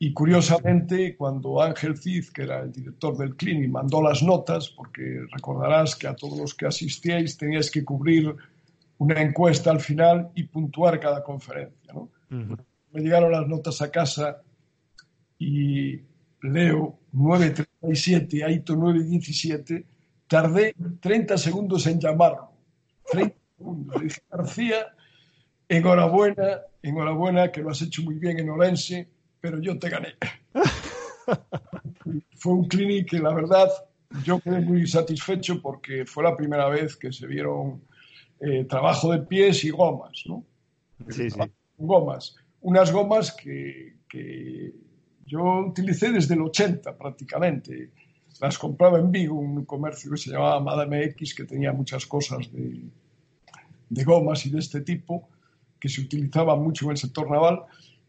Y curiosamente, cuando Ángel Cid, que era el director del clinic, mandó las notas, porque recordarás que a todos los que asistíais teníais que cubrir una encuesta al final y puntuar cada conferencia. ¿no? Me llegaron las notas a casa y Leo 9.37, Aito 9.17, tardé 30 segundos en llamarlo. 30 segundos. Le dije, García, enhorabuena, enhorabuena, que lo has hecho muy bien en Orense, pero yo te gané. *laughs* fue un clinic que la verdad yo quedé muy satisfecho porque fue la primera vez que se vieron eh, trabajo de pies y gomas, ¿no? Sí, sí. Gomas. Unas gomas que, que yo utilicé desde el 80 prácticamente. Las compraba en Vigo, un comercio que se llamaba Madame X, que tenía muchas cosas de, de gomas y de este tipo, que se utilizaban mucho en el sector naval.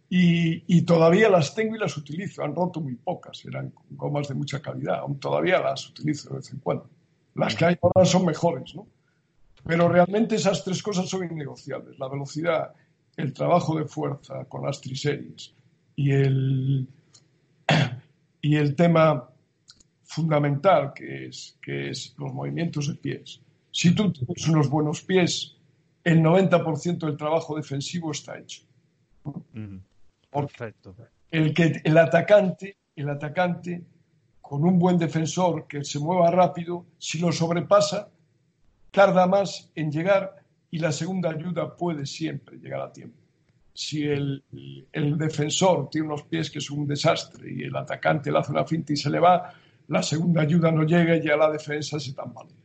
Y, y, todavía las tengo y las utilizo. Han roto muy pocas, eran gomas de mucha calidad. Aún todavía las utilizo de vez en cuando. Las que hay ahora son mejores, ¿no? Pero realmente esas tres cosas son innegociables. La velocidad, el trabajo de fuerza con las triseries y el, y el tema fundamental que es, que es los movimientos de pies. Si tú tienes unos buenos pies, el 90% del trabajo defensivo está hecho. Perfecto. El, que, el, atacante, el atacante, con un buen defensor que se mueva rápido, si lo sobrepasa, tarda más en llegar y la segunda ayuda puede siempre llegar a tiempo si el, defensor tiene unos pies que es un desastre y el atacante le hace una finta y se le va, la segunda ayuda no llega y ya la defensa se tambalea.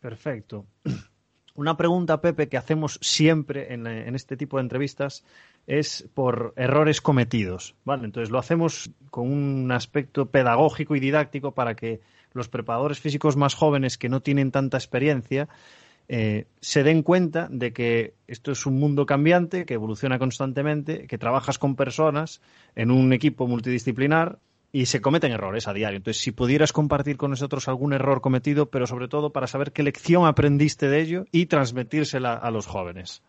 Perfecto. *clears throat* Una pregunta, Pepe, que hacemos siempre en, este tipo de entrevistas es por errores cometidos. ¿vale? Entonces lo hacemos con un aspecto pedagógico y didáctico para que los preparadores físicos más jóvenes que no tienen tanta experiencia eh, se den cuenta de que esto es un mundo cambiante, que evoluciona constantemente, que trabajas con personas en un equipo multidisciplinar y se cometen errores a diario. Entonces, si pudieras compartir con nosotros algún error cometido, pero sobre todo para saber qué lección aprendiste de ello y transmitírsela a los jóvenes.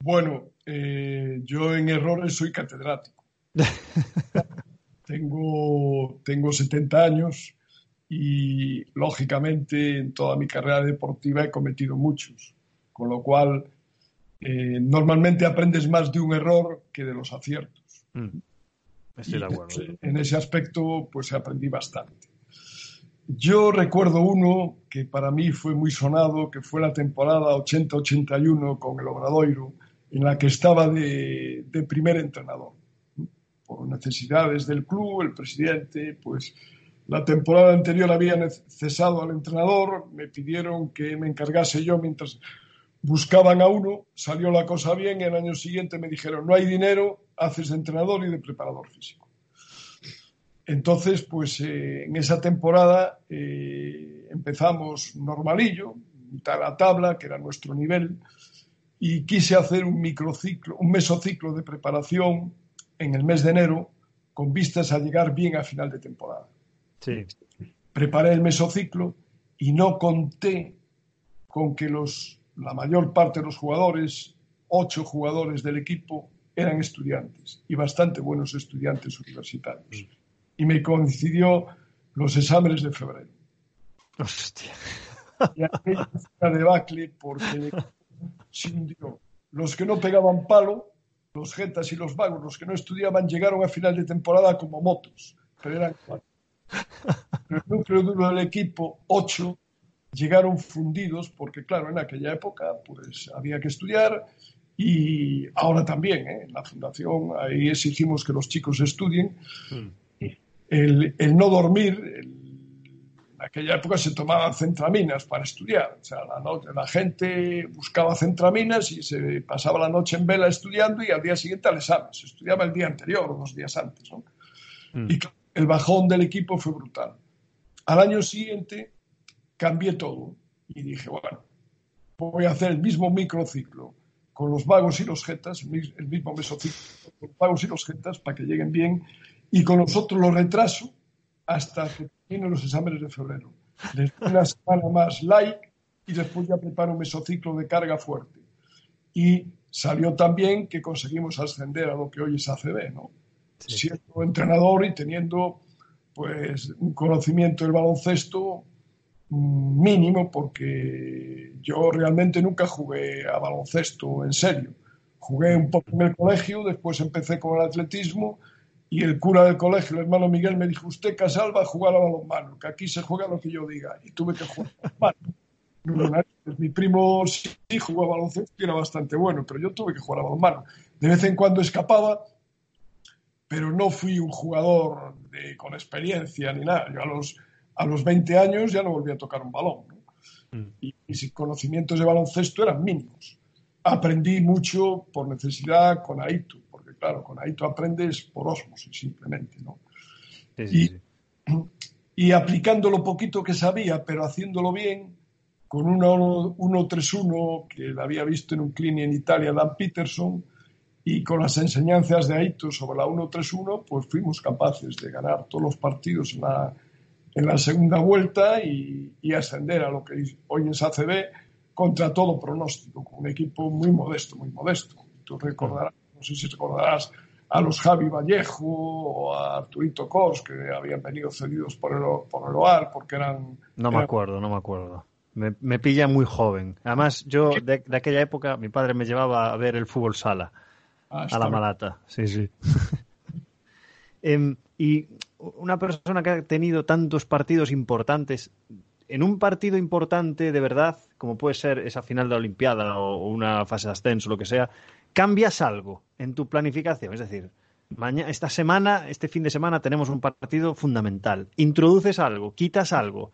Bueno, eh, yo en errores soy catedrático. *laughs* tengo, tengo 70 años y lógicamente en toda mi carrera deportiva he cometido muchos, con lo cual eh, normalmente aprendes más de un error que de los aciertos. Mm. Estoy de acuerdo. En ese aspecto pues aprendí bastante. Yo recuerdo uno que para mí fue muy sonado, que fue la temporada 80-81 con el Obradoiro, en la que estaba de, de primer entrenador. Por necesidades del club, el presidente, pues la temporada anterior había cesado al entrenador, me pidieron que me encargase yo mientras buscaban a uno, salió la cosa bien el año siguiente me dijeron, no hay dinero, haces de entrenador y de preparador físico. Entonces, pues eh, en esa temporada eh, empezamos normalillo, mitad la tabla, que era nuestro nivel, y quise hacer un microciclo, un mesociclo de preparación en el mes de enero con vistas a llegar bien a final de temporada. Sí. Preparé el mesociclo y no conté con que los, la mayor parte de los jugadores, ocho jugadores del equipo, eran estudiantes y bastante buenos estudiantes universitarios. Y me coincidió los exámenes de febrero. Hostia. Y aquella fue una debacle porque se hundió. Los que no pegaban palo, los jetas y los vagos, los que no estudiaban, llegaron a final de temporada como motos, pero eran cuatro. El núcleo duro del equipo, ocho, llegaron fundidos porque, claro, en aquella época pues había que estudiar y ahora también, ¿eh? en la fundación, ahí exigimos que los chicos estudien. El, el no dormir, el- en aquella época se tomaban centraminas para estudiar. O sea, la, noche, la gente buscaba centraminas y se pasaba la noche en vela estudiando y al día siguiente al examen. Se estudiaba el día anterior o dos días antes. ¿no? Y claro, el bajón del equipo fue brutal. Al año siguiente cambié todo y dije, bueno, voy a hacer el mismo microciclo con los vagos y los jetas, el mismo mesociclo con los vagos y los jetas para que lleguen bien y con los otros los retraso hasta que terminen los exámenes de febrero. Doy una semana más light y después ya preparo un mesociclo de carga fuerte. Y salió también que conseguimos ascender a lo que hoy es ACB, ¿no? Siendo entrenador y teniendo pues un conocimiento del baloncesto mm, mínimo porque yo realmente nunca jugué a baloncesto en serio. Jugué un poco en el colegio, después empecé con el atletismo y el cura del colegio, el hermano Miguel, me dijo, usted Casal va a jugar a balonmano, que aquí se juega lo que yo diga. Y tuve que jugar balonmano. *laughs* Mi primo sí jugó a baloncesto y era bastante bueno, pero yo tuve que jugar a balonmano. De vez en cuando escapaba, pero no fui un jugador de- con experiencia ni nada. Yo a los, a los 20 años ya no volví a tocar un balón. ¿no? Y mis conocimientos de baloncesto eran mínimos. Aprendí mucho por necesidad con Aito, porque claro, con Aito aprendes por osmosis simplemente. ¿no? Sí, sí, Y- sí. *clears throat* y aplicando lo poquito que sabía, pero haciéndolo bien, con una 1-3-1 que la había visto en un clinic en Italia, Dan Peterson, y con las enseñanzas de Aito sobre la 1-3-1, pues fuimos capaces de ganar todos los partidos en la, en la segunda vuelta y, y ascender a lo que hoy es ACB contra todo pronóstico, con un equipo muy modesto, muy modesto. Tú recordarás, no sé si recordarás a los Javi Vallejo o a Arturito Cos, que habían venido cedidos por el, por el OAR, porque eran... No me eran- acuerdo, no me acuerdo. Me, me pilla muy joven. Además, yo de, de aquella época, mi padre me llevaba a ver el fútbol sala, Ah, a la malata. Sí, sí. *laughs* Em, y una persona que ha tenido tantos partidos importantes, en un partido importante de verdad, como puede ser esa final de la Olimpiada o, o una fase de ascenso, lo que sea, cambias algo en tu planificación. Es decir, mañana, esta semana, este fin de semana, tenemos un partido fundamental. Introduces algo, quitas algo.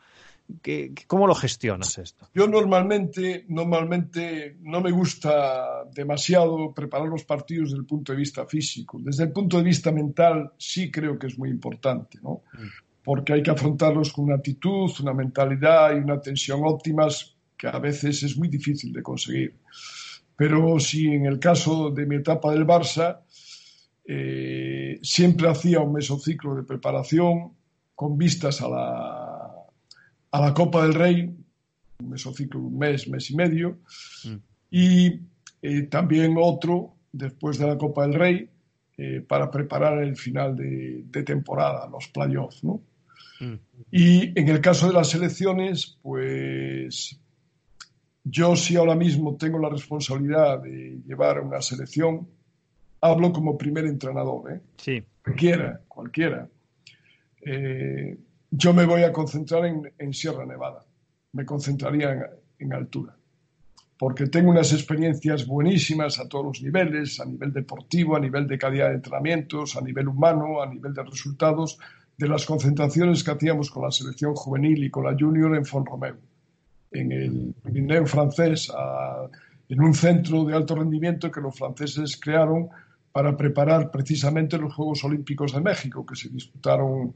¿Qué- ¿Cómo lo gestionas esto? Yo normalmente, normalmente no me gusta demasiado preparar los partidos desde el punto de vista físico. Desde el punto de vista mental sí creo que es muy importante, ¿no? Porque hay que afrontarlos con una actitud, una mentalidad y una tensión óptimas que a veces es muy difícil de conseguir. Pero si en el caso de mi etapa del Barça, eh, siempre hacía un mesociclo de preparación con vistas a la, a la Copa del Rey, un mesociclo un mes, mes y medio, y eh, también otro después de la Copa del Rey eh, para preparar el final de, de temporada, los playoffs, ¿no? Y en el caso de las elecciones, pues yo sí ahora mismo tengo la responsabilidad de llevar una selección, hablo como primer entrenador, ¿eh? Sí. cualquiera, cualquiera. Eh, yo me voy a concentrar en, Sierra Nevada, me concentraría en, en altura, porque tengo unas experiencias buenísimas a todos los niveles, a nivel deportivo, a nivel de calidad de entrenamientos, a nivel humano, a nivel de resultados, de las concentraciones que hacíamos con la selección juvenil y con la junior en Font-Romeu, en el Pirineo francés, a- en un centro de alto rendimiento que los franceses crearon para preparar precisamente los Juegos Olímpicos de México, que se disputaron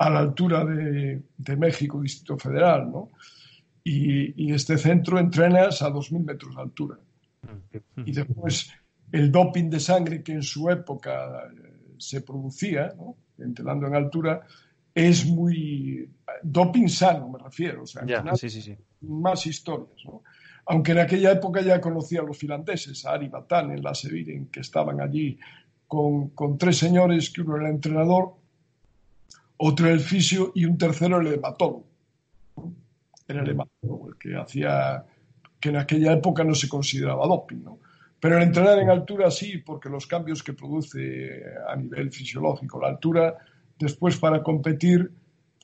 a la altura de, México, Distrito Federal, ¿no? Y, este centro entrenas a 2.000 metros de altura. Y después el doping de sangre que en su época eh, se producía, ¿no? entrenando en altura, es muy doping sano, me refiero. O sea, sí, sí, sí. más historias. ¿no? Aunque en aquella época ya conocía a los finlandeses, a Ari Batanen, la Seviren, que estaban allí con, tres señores, que uno era el entrenador, otro el fisio y un tercero el hematólogo. Era el hematólogo, el que hacía que en aquella época no se consideraba doping, ¿no? Pero el entrenar en altura sí, porque los cambios que produce a nivel fisiológico la altura, después para competir,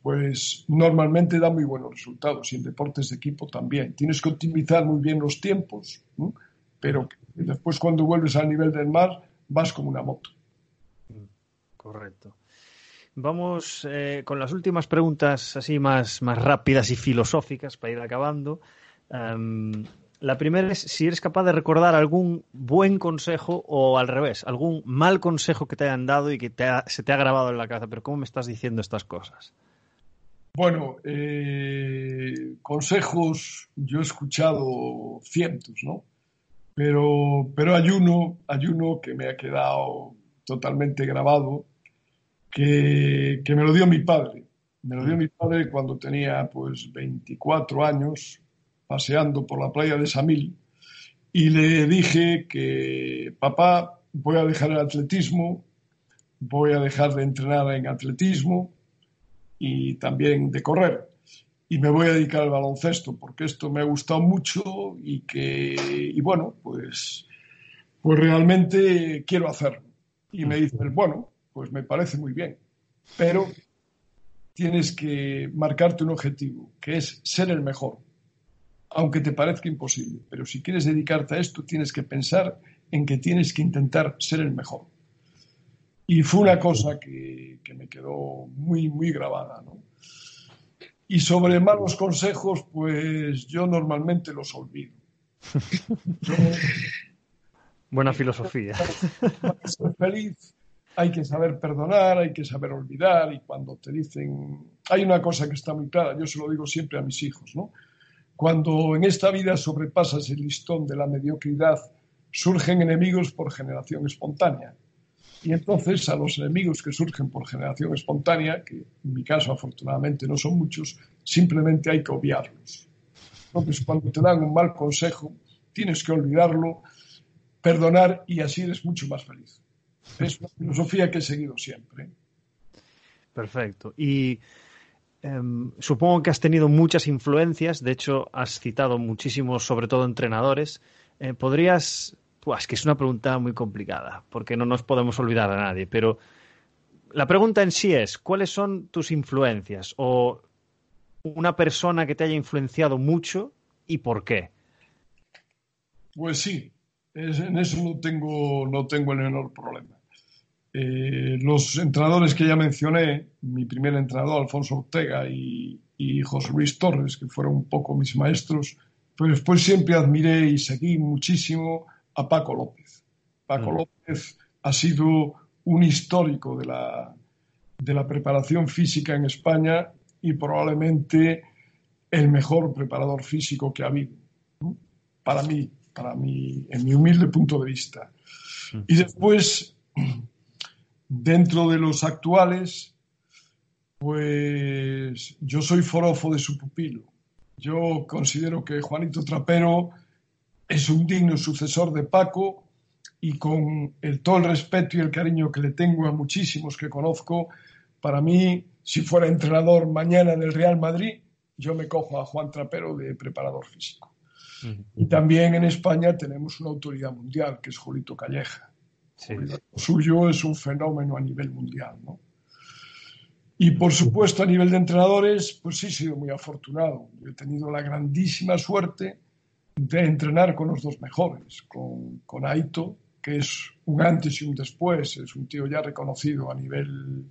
pues normalmente da muy buenos resultados y en deportes de equipo también. Tienes que optimizar muy bien los tiempos, pero después cuando vuelves al nivel del mar vas como una moto. Correcto. Vamos eh, con las últimas preguntas así más, más rápidas y filosóficas para ir acabando. Em, la primera es si eres capaz de recordar algún buen consejo o al revés, algún mal consejo que te hayan dado y que se te ha grabado en la cabeza. Pero ¿cómo me estás diciendo estas cosas? Bueno, eh, consejos yo he escuchado cientos, ¿no? Pero, pero hay, uno, hay uno que me ha quedado totalmente grabado, que, me lo dio mi padre. Me lo dio mi padre cuando tenía pues 24 años, paseando por la playa de Samil, y le dije que, papá, voy a dejar el atletismo, voy a dejar de entrenar en atletismo, y también de correr. Y me voy a dedicar al baloncesto porque esto me ha gustado mucho y que, y bueno, pues, pues realmente quiero hacerlo. Y me dice, bueno, pues me parece muy bien, pero tienes que marcarte un objetivo, que es ser el mejor, aunque te parezca imposible. Pero si quieres dedicarte a esto, tienes que pensar en que tienes que intentar ser el mejor. Y fue una cosa que, me quedó muy, muy grabada. ¿no? Y sobre malos consejos, pues yo normalmente los olvido. *laughs* Buena filosofía. Para ser feliz hay que saber perdonar, hay que saber olvidar y cuando te dicen... Hay una cosa que está muy clara, yo se lo digo siempre a mis hijos, ¿no? Cuando en esta vida sobrepasas el listón de la mediocridad, surgen enemigos por generación espontánea. Y entonces a los enemigos que surgen por generación espontánea, que en mi caso afortunadamente no son muchos, simplemente hay que obviarlos. Entonces cuando te dan un mal consejo, tienes que olvidarlo, perdonar y así eres mucho más feliz. Es una filosofía que he seguido siempre. Perfecto. Y em, supongo que has tenido muchas influencias, de hecho has citado muchísimos, sobre todo entrenadores. Eh, ¿Podrías pues que es una pregunta muy complicada, porque no nos podemos olvidar a nadie, pero la pregunta en sí es, ¿cuáles son tus influencias? O una persona que te haya influenciado mucho y por qué. Pues sí, en eso no tengo, no tengo el menor problema. Eh, los entrenadores que ya mencioné, mi primer entrenador, Alfonso Ortega, y, y José Luis Torres, que fueron un poco mis maestros, pues, pues siempre admiré y seguí muchísimo a Paco López. Paco mm. López ha sido un histórico de la, de la preparación física en España y probablemente el mejor preparador físico que ha habido. Para mí, para mí, en mi humilde punto de vista. Mm. Y después, dentro de los actuales, pues yo soy forofo de su pupilo. Yo considero que Juanito Trapero es un digno sucesor de Paco y con el, todo el respeto y el cariño que le tengo a muchísimos que conozco, para mí, si fuera entrenador mañana del Real Madrid, yo me cojo a Juan Trapero de preparador físico. Y también en España tenemos una autoridad mundial, que es Julito Calleja. Lo suyo es un fenómeno a nivel mundial. ¿no? Y por supuesto, a nivel de entrenadores, pues sí he sido muy afortunado. he tenido la grandísima suerte de entrenar con los dos mejores, con, con Aito, que es un antes y un después, es un tío ya reconocido a nivel,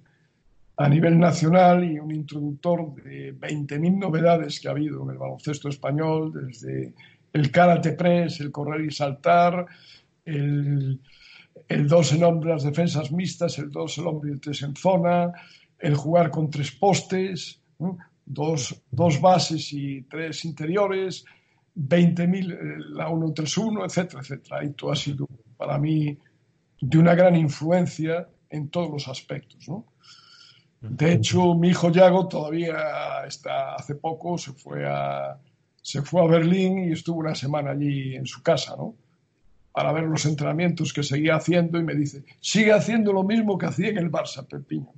a nivel nacional y un introductor de 20.000 novedades que ha habido en el baloncesto español, desde el karate press, el correr y saltar, el, el dos en hombre, las defensas mixtas, el dos el hombre y el tres en zona, el jugar con tres postes, dos, dos, bases y tres interiores, 20.000, eh, la 1-3-1, etcétera, etcétera. Y todo ha sido para mí de una gran influencia en todos los aspectos. ¿no? De hecho, mi hijo Yago todavía está, hace poco se fue a, se fue a Berlín y estuvo una semana allí en su casa, ¿no? Para ver los entrenamientos que seguía haciendo y me dice, sigue haciendo lo mismo que hacía en el Barça, Pepiño.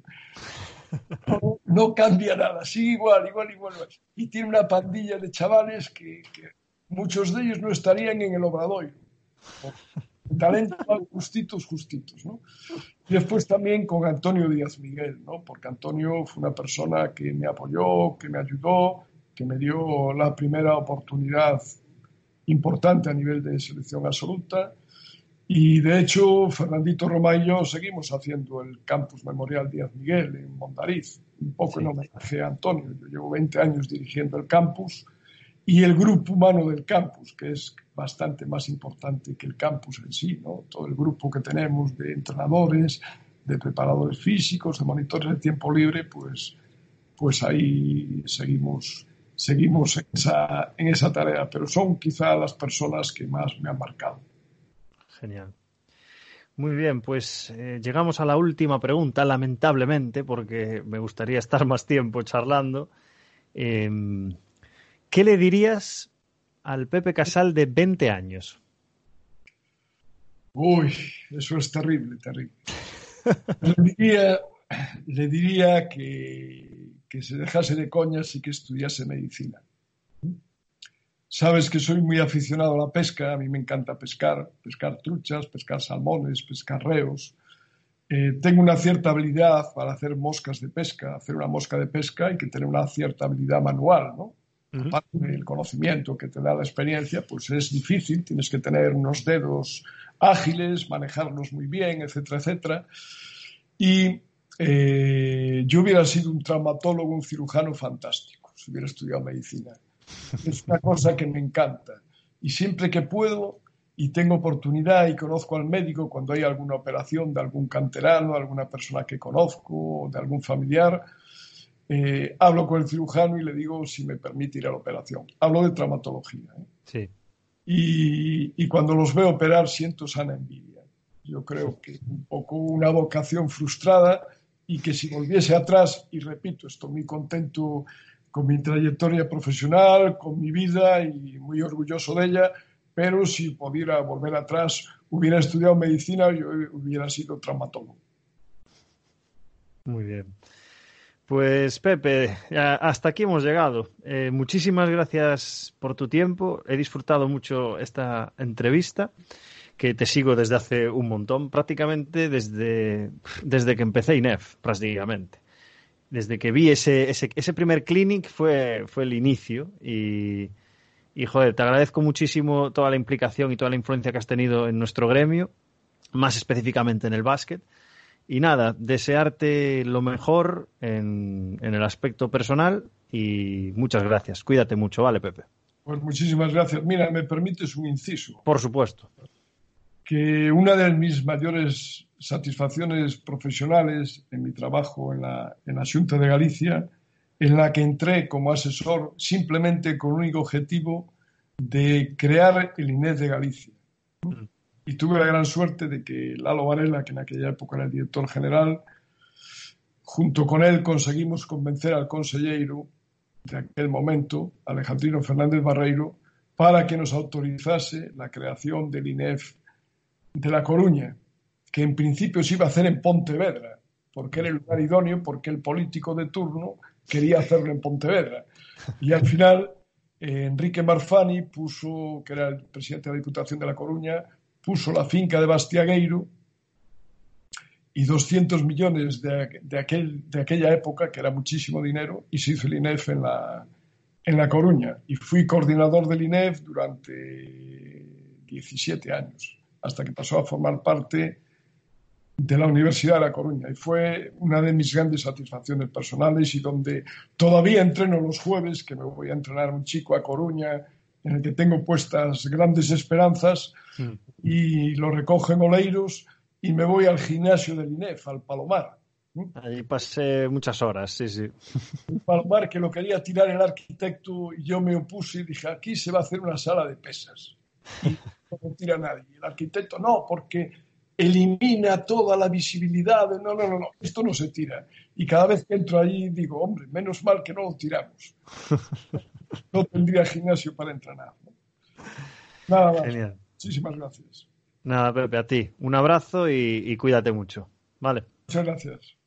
*laughs* No, cambia nada, sigue igual, igual, igual. Y tiene una pandilla de chavales que, muchos de ellos no estarían en el Obradoiro talento justitos, justitos, ¿no? Y después también con Antonio Díaz Miguel, ¿no? Porque Antonio fue una persona que me apoyó, que me ayudó, que me dio la primera oportunidad importante a nivel de selección absoluta. Y de hecho, Fernandito Roma y yo seguimos haciendo el Campus Memorial Díaz Miguel en Mondariz, un poco en homenaje a Antonio. Yo llevo 20 años dirigiendo el campus y el grupo humano del campus, que es bastante más importante que el campus en sí, ¿no? Todo el grupo que tenemos de entrenadores, de preparadores físicos, de monitores de tiempo libre, pues, pues ahí seguimos, seguimos en, esa, en esa tarea, pero son quizá las personas que más me han marcado. Genial. Muy bien, pues eh, llegamos a la última pregunta, lamentablemente, porque me gustaría estar más tiempo charlando. Em, ¿Qué le dirías al Pepe Casal de 20 años? Uy, eso es terrible, terrible. le diría, le diría que, que, se dejase de coñas y que estudiase medicina. Sabes que soy muy aficionado a la pesca, a mí me encanta pescar, pescar truchas, pescar salmones, pescar reos. Eh, tengo una cierta habilidad para hacer moscas de pesca. Hacer una mosca de pesca hay que tener una cierta habilidad manual, ¿no? aparte del conocimiento que te da la experiencia, pues es difícil, tienes que tener unos dedos ágiles, manejarlos muy bien, etcétera, etcétera. Y eh, yo hubiera sido un traumatólogo, un cirujano fantástico, si hubiera estudiado medicina. Es una cosa que me encanta. Y siempre que puedo y tengo oportunidad y conozco al médico cuando hay alguna operación de algún canterano, alguna persona que conozco, de algún familiar, eh, hablo con el cirujano y le digo si me permite ir a la operación. Hablo de traumatología. ¿eh? Sí. Y, cuando los veo operar siento sana envidia. Yo creo que un poco una vocación frustrada y que si volviese atrás, y repito, estoy muy contento con mi trayectoria profesional, con mi vida y muy orgulloso de ella, pero si pudiera volver atrás, hubiera estudiado medicina, yo hubiera sido traumatólogo. Muy bien. Pues Pepe, hasta aquí hemos llegado. Eh, muchísimas gracias por tu tiempo. He disfrutado mucho esta entrevista, que te sigo desde hace un montón, prácticamente desde, desde que empecé INEF, prácticamente. Desde que vi ese, ese, ese primer clinic fue, fue el inicio y, y, joder, te agradezco muchísimo toda la implicación y toda la influencia que has tenido en nuestro gremio, más específicamente en el básquet y nada, desearte lo mejor en, el aspecto personal y muchas gracias. Cuídate mucho, ¿vale, Pepe? Pues muchísimas gracias. Mira, me permites un inciso. Por supuesto. Que una de mis mayores satisfacciones profesionales en mi trabajo en la, en la Junta de Galicia, en la que entré como asesor simplemente con un único objetivo de crear el INES de Galicia. Mm y tuve la gran suerte de que Lalo Varela, que en aquella época era el director general, junto con él conseguimos convencer al consejero de aquel momento, Alejandrino Fernández Barreiro, para que nos autorizase la creación del INEF de La Coruña, que en principio se iba a hacer en Pontevedra, porque era el lugar idóneo, porque el político de turno quería hacerlo en Pontevedra. Y al final, eh, Enrique Marfani puso, que era el presidente de la Diputación de La Coruña, puso la finca de Bastiagueiro y 200 millones de, aquel, de aquella época, que era muchísimo dinero, y se hizo el INEF en la, en La Coruña. Y fui coordinador del INEF durante 17 años, hasta que pasó a formar parte de la Universidad de La Coruña. Y fue una de mis grandes satisfacciones personales y donde todavía entreno los jueves, que me voy a entrenar un chico a Coruña, en el que tengo puestas grandes esperanzas, mm. y lo recogen Oleiros y me voy al gimnasio del INEF, al Palomar. Allí pasé muchas horas, sí, sí. El Palomar que lo quería tirar el arquitecto y yo me opuse y dije, aquí se va a hacer una sala de pesas convertir a nadie. El arquitecto no, porque elimina toda la visibilidad. No, no, no, no, esto no se tira. Y cada vez que entro allí digo, hombre, menos mal que no lo tiramos. *laughs* No tendría gimnasio para entrenar. Nada más. Genial. Muchísimas gracias. Nada, Pepe, a ti. Un abrazo y, y cuídate mucho. Vale. Muchas gracias.